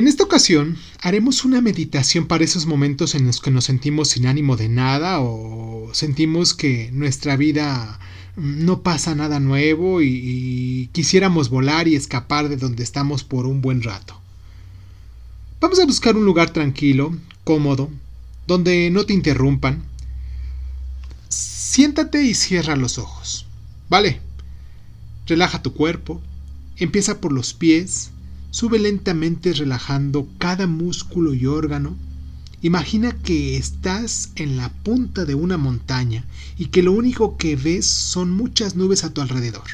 En esta ocasión haremos una meditación para esos momentos en los que nos sentimos sin ánimo de nada o sentimos que nuestra vida no pasa nada nuevo y, quisiéramos volar y escapar de donde estamos por un buen rato. Vamos a buscar un lugar tranquilo, cómodo, donde no te interrumpan. Siéntate y cierra los ojos. Vale. Relaja tu cuerpo. Empieza por los pies Sube lentamente relajando cada músculo y órgano. Imagina que estás en la punta de una montaña y que lo único que ves son muchas nubes a tu alrededor.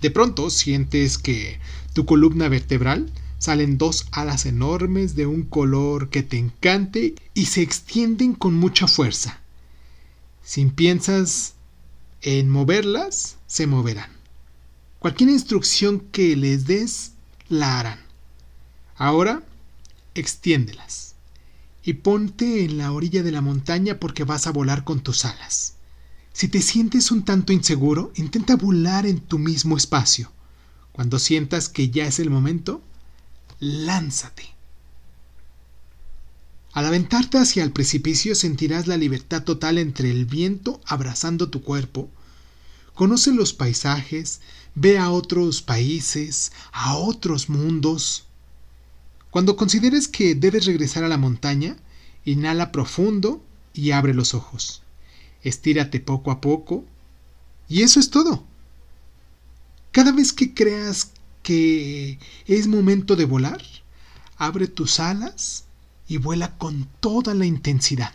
De pronto sientes que tu columna vertebral salen dos alas enormes de un color que te encante y se extienden con mucha fuerza. Si piensas en moverlas, se moverán. Cualquier instrucción que les des la harán. Ahora, extiéndelas y ponte en la orilla de la montaña porque vas a volar con tus alas. Si te sientes un tanto inseguro, intenta volar en tu mismo espacio. Cuando sientas que ya es el momento, lánzate. Al aventarte hacia el precipicio sentirás la libertad total entre el viento abrazando tu cuerpo. Conoce los paisajes, Ve a otros países, a otros mundos. Cuando consideres que debes regresar a la montaña, inhala profundo y abre los ojos. Estírate poco a poco. Y eso es todo. Cada vez que creas que es momento de volar, abre tus alas y vuela con toda la intensidad.